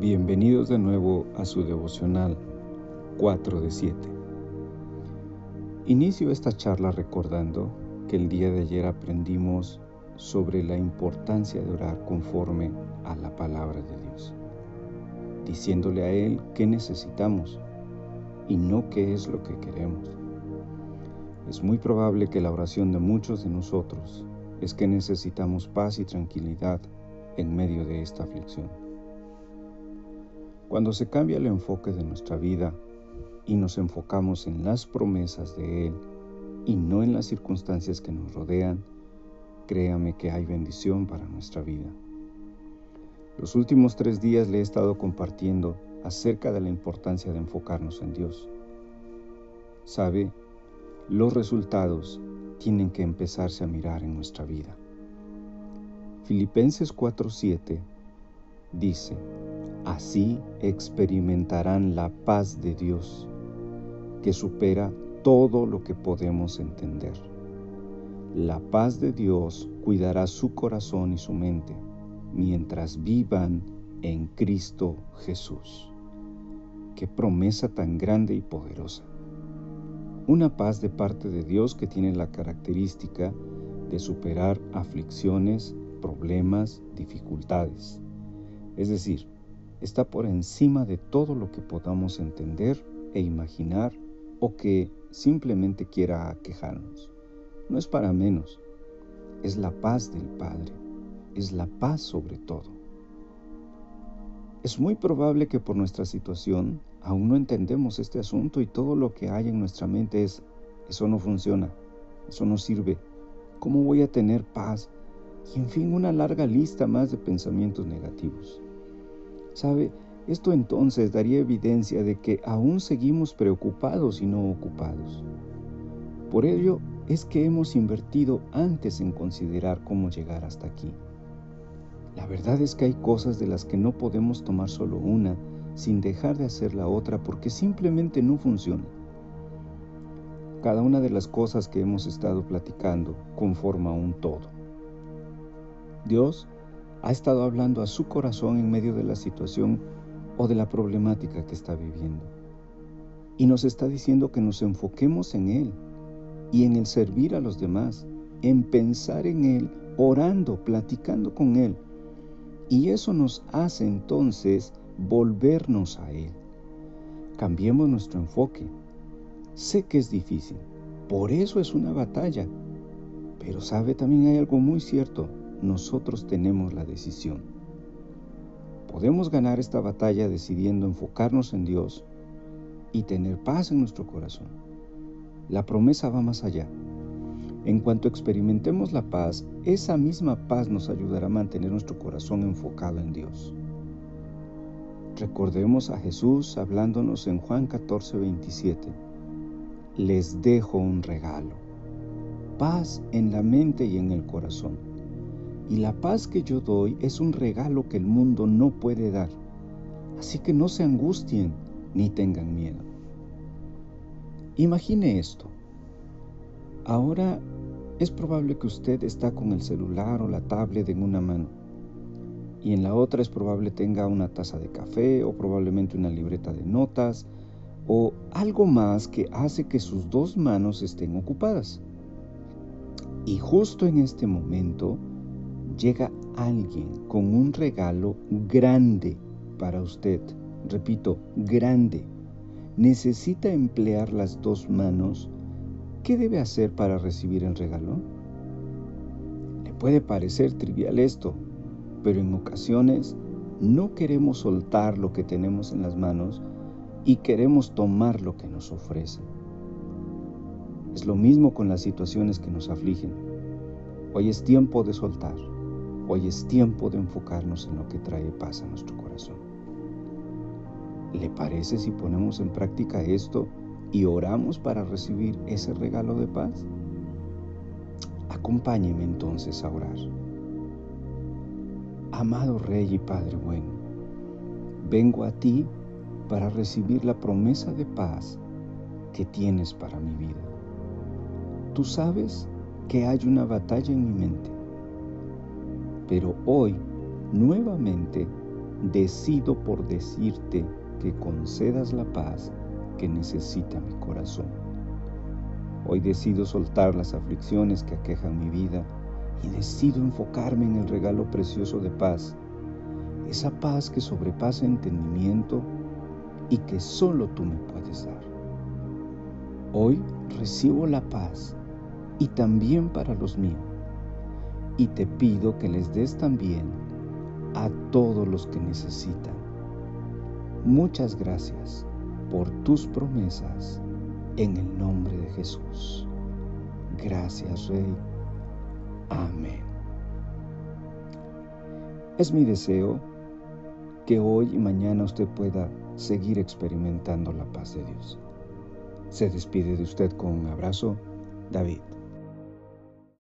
Bienvenidos de nuevo a su devocional 4 de 7. Inicio esta charla recordando que el día de ayer aprendimos sobre la importancia de orar conforme a la palabra de Dios, diciéndole a Él qué necesitamos y no qué es lo que queremos. Es muy probable que la oración de muchos de nosotros es que necesitamos paz y tranquilidad en medio de esta aflicción. Cuando se cambia el enfoque de nuestra vida y nos enfocamos en las promesas de Él y no en las circunstancias que nos rodean, créame que hay bendición para nuestra vida. Los últimos tres días le he estado compartiendo acerca de la importancia de enfocarnos en Dios. Sabe, los resultados tienen que empezarse a mirar en nuestra vida. Filipenses 4:7 dice, Así experimentarán la paz de Dios, que supera todo lo que podemos entender. La paz de Dios cuidará su corazón y su mente mientras vivan en Cristo Jesús. Qué promesa tan grande y poderosa. Una paz de parte de Dios que tiene la característica de superar aflicciones, problemas, dificultades. Es decir, está por encima de todo lo que podamos entender e imaginar o que simplemente quiera aquejarnos. No es para menos, es la paz del Padre, es la paz sobre todo. Es muy probable que por nuestra situación aún no entendemos este asunto y todo lo que hay en nuestra mente es, eso no funciona, eso no sirve, ¿cómo voy a tener paz? Y en fin, una larga lista más de pensamientos negativos. ¿Sabe? Esto entonces daría evidencia de que aún seguimos preocupados y no ocupados. Por ello es que hemos invertido antes en considerar cómo llegar hasta aquí. La verdad es que hay cosas de las que no podemos tomar solo una sin dejar de hacer la otra porque simplemente no funcionan. Cada una de las cosas que hemos estado platicando conforma un todo. Dios ha estado hablando a su corazón en medio de la situación o de la problemática que está viviendo. Y nos está diciendo que nos enfoquemos en Él y en el servir a los demás, en pensar en Él, orando, platicando con Él. Y eso nos hace entonces volvernos a Él. Cambiemos nuestro enfoque. Sé que es difícil, por eso es una batalla, pero sabe también hay algo muy cierto, nosotros tenemos la decisión. Podemos ganar esta batalla decidiendo enfocarnos en Dios y tener paz en nuestro corazón. La promesa va más allá. En cuanto experimentemos la paz, esa misma paz nos ayudará a mantener nuestro corazón enfocado en Dios. Recordemos a Jesús hablándonos en Juan 14, 27. Les dejo un regalo, paz en la mente y en el corazón y la paz que yo doy es un regalo que el mundo no puede dar. Así que no se angustien ni tengan miedo. Imagine esto. Ahora es probable que usted está con el celular o la tablet en una mano y en la otra es probable tenga una taza de café o probablemente una libreta de notas o algo más que hace que sus dos manos estén ocupadas. Y justo en este momento, llega alguien con un regalo grande para usted. Repito, grande. Necesita emplear las dos manos. ¿Qué debe hacer para recibir el regalo? Le puede parecer trivial esto, pero en ocasiones no queremos soltar lo que tenemos en las manos y queremos tomar lo que nos ofrece. Es lo mismo con las situaciones que nos afligen. Hoy es tiempo de soltar. Hoy es tiempo de enfocarnos en lo que trae paz a nuestro corazón. ¿Le parece si ponemos en práctica esto y oramos para recibir ese regalo de paz? Acompáñeme entonces a orar. Amado Rey y Padre bueno, vengo a ti para recibir la promesa de paz que tienes para mi vida. Tú sabes que hay una batalla en mi mente pero hoy nuevamente decido por decirte que concedas la paz que necesita mi corazón. Hoy decido soltar las aflicciones que aquejan mi vida y decido enfocarme en el regalo precioso de paz, esa paz que sobrepasa entendimiento y que solo tú me puedes dar. Hoy recibo la paz y también para los míos, y te pido que les des también a todos los que necesitan. Muchas gracias por tus promesas en el nombre de Jesús. Gracias, Rey. Amén. Es mi deseo que hoy y mañana usted pueda seguir experimentando la paz de Dios. Se despide de usted con un abrazo, David.